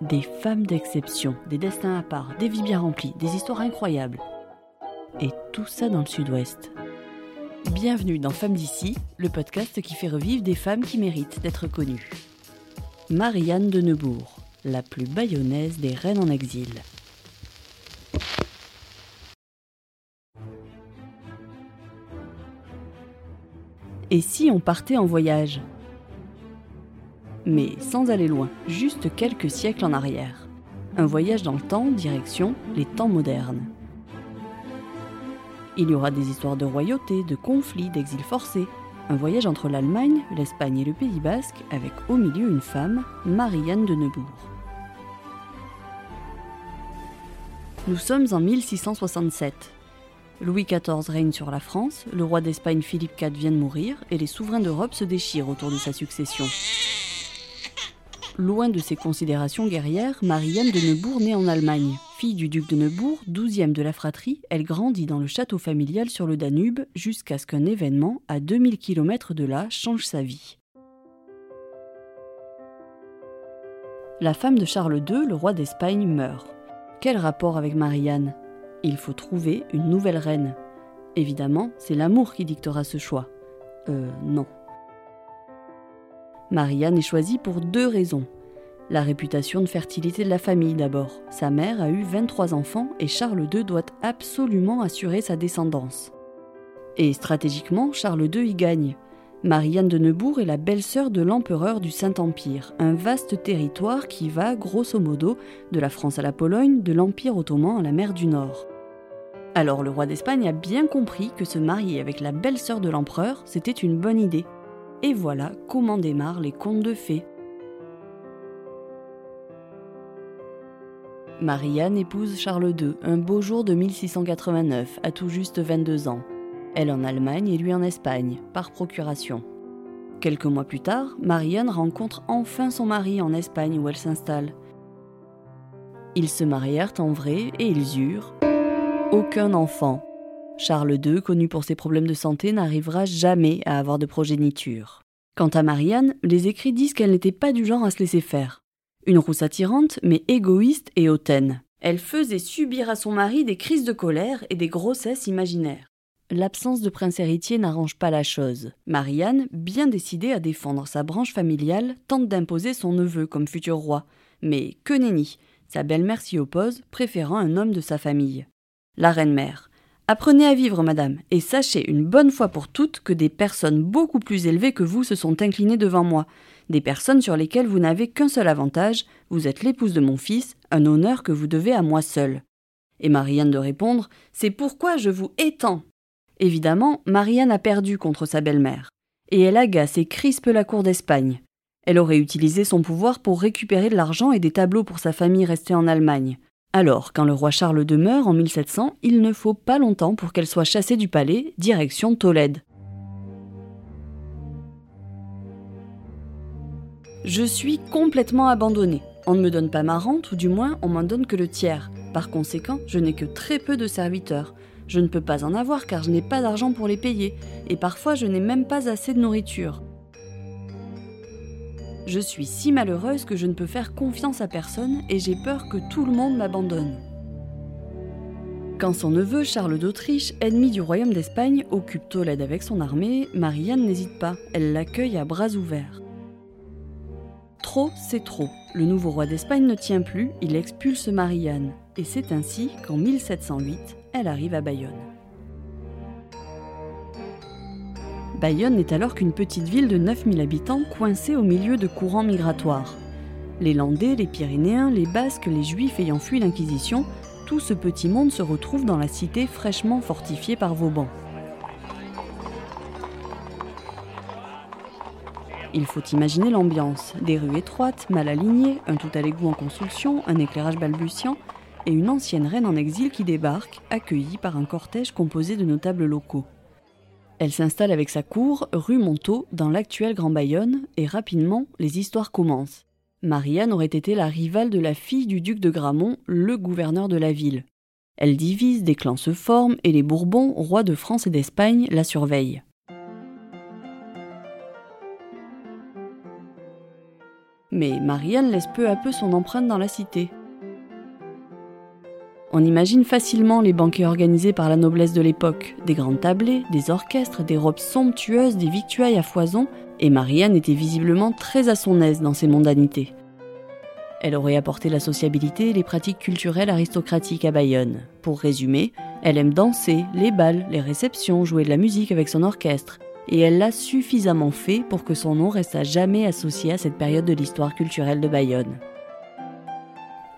Des femmes d'exception, des destins à part, des vies bien remplies, des histoires incroyables. Et tout ça dans le sud-ouest. Bienvenue dans Femmes d'ici, le podcast qui fait revivre des femmes qui méritent d'être connues. Marianne de Neubourg, la plus bayonnaise des reines en exil. Et si on partait en voyage? Mais sans aller loin, juste quelques siècles en arrière. Un voyage dans le temps, direction les temps modernes. Il y aura des histoires de royauté, de conflits, d'exil forcé. Un voyage entre l'Allemagne, l'Espagne et le Pays basque, avec au milieu une femme, Marianne de Neubourg. Nous sommes en 1667. Louis XIV règne sur la France, le roi d'Espagne Philippe IV vient de mourir et les souverains d'Europe se déchirent autour de sa succession. Loin de ses considérations guerrières, Marianne de Neubourg naît en Allemagne. Fille du duc de Neubourg, douzième de la fratrie, elle grandit dans le château familial sur le Danube jusqu'à ce qu'un événement à 2000 km de là change sa vie. La femme de Charles II, le roi d'Espagne, meurt. Quel rapport avec Marianne? Il faut trouver une nouvelle reine. Évidemment, c'est l'amour qui dictera ce choix. Euh, non. Marianne est choisie pour deux raisons. La réputation de fertilité de la famille d'abord. Sa mère a eu 23 enfants et Charles II doit absolument assurer sa descendance. Et stratégiquement, Charles II y gagne. Marianne de Neubourg est la belle-sœur de l'empereur du Saint-Empire, un vaste territoire qui va, grosso modo, de la France à la Pologne, de l'Empire ottoman à la mer du Nord. Alors le roi d'Espagne a bien compris que se marier avec la belle-sœur de l'empereur, c'était une bonne idée. Et voilà comment démarrent les contes de fées. Marianne épouse Charles II un beau jour de 1689, à tout juste 22 ans elle en Allemagne et lui en Espagne, par procuration. Quelques mois plus tard, Marianne rencontre enfin son mari en Espagne où elle s'installe. Ils se marièrent en vrai et ils eurent aucun enfant. Charles II, connu pour ses problèmes de santé, n'arrivera jamais à avoir de progéniture. Quant à Marianne, les écrits disent qu'elle n'était pas du genre à se laisser faire. Une rousse attirante, mais égoïste et hautaine. Elle faisait subir à son mari des crises de colère et des grossesses imaginaires. L'absence de prince héritier n'arrange pas la chose. Marianne, bien décidée à défendre sa branche familiale, tente d'imposer son neveu comme futur roi. Mais que nenni Sa belle-mère s'y oppose, préférant un homme de sa famille. La reine-mère. Apprenez à vivre, madame, et sachez une bonne fois pour toutes que des personnes beaucoup plus élevées que vous se sont inclinées devant moi, des personnes sur lesquelles vous n'avez qu'un seul avantage, vous êtes l'épouse de mon fils, un honneur que vous devez à moi seule. Et Marianne de répondre C'est pourquoi je vous étends Évidemment, Marianne a perdu contre sa belle-mère, et elle agace et crispe la cour d'Espagne. Elle aurait utilisé son pouvoir pour récupérer de l'argent et des tableaux pour sa famille restée en Allemagne. Alors, quand le roi Charles II meurt en 1700, il ne faut pas longtemps pour qu'elle soit chassée du palais, direction Tolède. Je suis complètement abandonnée. On ne me donne pas ma rente, ou du moins on m'en donne que le tiers. Par conséquent, je n'ai que très peu de serviteurs. Je ne peux pas en avoir car je n'ai pas d'argent pour les payer, et parfois je n'ai même pas assez de nourriture. Je suis si malheureuse que je ne peux faire confiance à personne et j'ai peur que tout le monde m'abandonne. Quand son neveu Charles d'Autriche, ennemi du royaume d'Espagne, occupe Tolède avec son armée, Marianne n'hésite pas, elle l'accueille à bras ouverts. Trop, c'est trop. Le nouveau roi d'Espagne ne tient plus, il expulse Marianne. Et c'est ainsi qu'en 1708, elle arrive à Bayonne. Bayonne n'est alors qu'une petite ville de 9000 habitants coincée au milieu de courants migratoires. Les Landais, les Pyrénéens, les Basques, les Juifs ayant fui l'Inquisition, tout ce petit monde se retrouve dans la cité fraîchement fortifiée par Vauban. Il faut imaginer l'ambiance, des rues étroites, mal alignées, un tout à l'égout en construction, un éclairage balbutiant, et une ancienne reine en exil qui débarque, accueillie par un cortège composé de notables locaux. Elle s'installe avec sa cour rue Montaut dans l'actuel Grand Bayonne et rapidement les histoires commencent. Marianne aurait été la rivale de la fille du duc de Gramont, le gouverneur de la ville. Elle divise, des clans se forment et les Bourbons, rois de France et d'Espagne, la surveillent. Mais Marianne laisse peu à peu son empreinte dans la cité. On imagine facilement les banquets organisés par la noblesse de l'époque, des grandes tablées, des orchestres, des robes somptueuses, des victuailles à foison, et Marianne était visiblement très à son aise dans ces mondanités. Elle aurait apporté la sociabilité et les pratiques culturelles aristocratiques à Bayonne. Pour résumer, elle aime danser, les balles, les réceptions, jouer de la musique avec son orchestre. Et elle l'a suffisamment fait pour que son nom reste à jamais associé à cette période de l'histoire culturelle de Bayonne.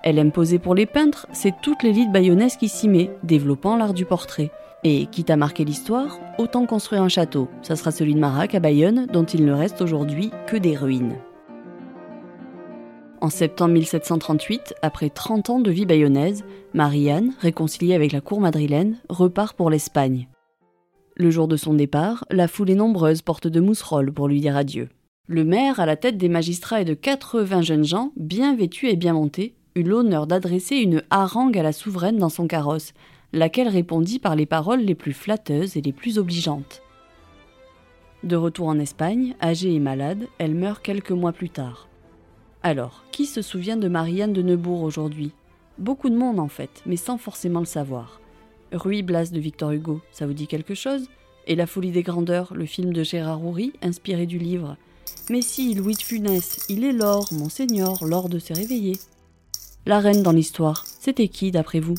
Elle aime poser pour les peintres, c'est toute l'élite bayonnaise qui s'y met, développant l'art du portrait. Et quitte à marquer l'histoire, autant construire un château. Ça sera celui de Marac à Bayonne, dont il ne reste aujourd'hui que des ruines. En septembre 1738, après 30 ans de vie bayonnaise, Marianne, réconciliée avec la cour madrilène, repart pour l'Espagne. Le jour de son départ, la foule est nombreuse porte de mousserolles pour lui dire adieu. Le maire, à la tête des magistrats et de 80 jeunes gens, bien vêtus et bien montés, l'honneur d'adresser une harangue à la souveraine dans son carrosse, laquelle répondit par les paroles les plus flatteuses et les plus obligeantes. De retour en Espagne, âgée et malade, elle meurt quelques mois plus tard. Alors, qui se souvient de Marianne de Neubourg aujourd'hui? Beaucoup de monde en fait, mais sans forcément le savoir. Ruy Blas de Victor Hugo, ça vous dit quelque chose? Et La folie des grandeurs, le film de Gérard Houry, inspiré du livre. Mais si, Louis de Funès, il est l'or, monseigneur, l'or de s'est réveillé. La reine dans l'histoire, c'était qui d'après vous?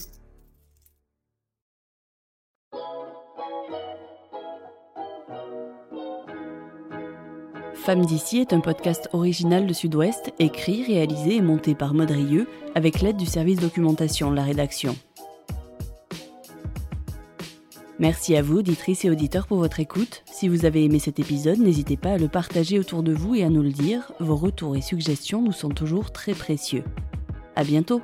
Femme d'ici est un podcast original de Sud-Ouest, écrit, réalisé et monté par Modrieux avec l'aide du service documentation La Rédaction. Merci à vous, auditrices et auditeurs, pour votre écoute. Si vous avez aimé cet épisode, n'hésitez pas à le partager autour de vous et à nous le dire. Vos retours et suggestions nous sont toujours très précieux. À bientôt!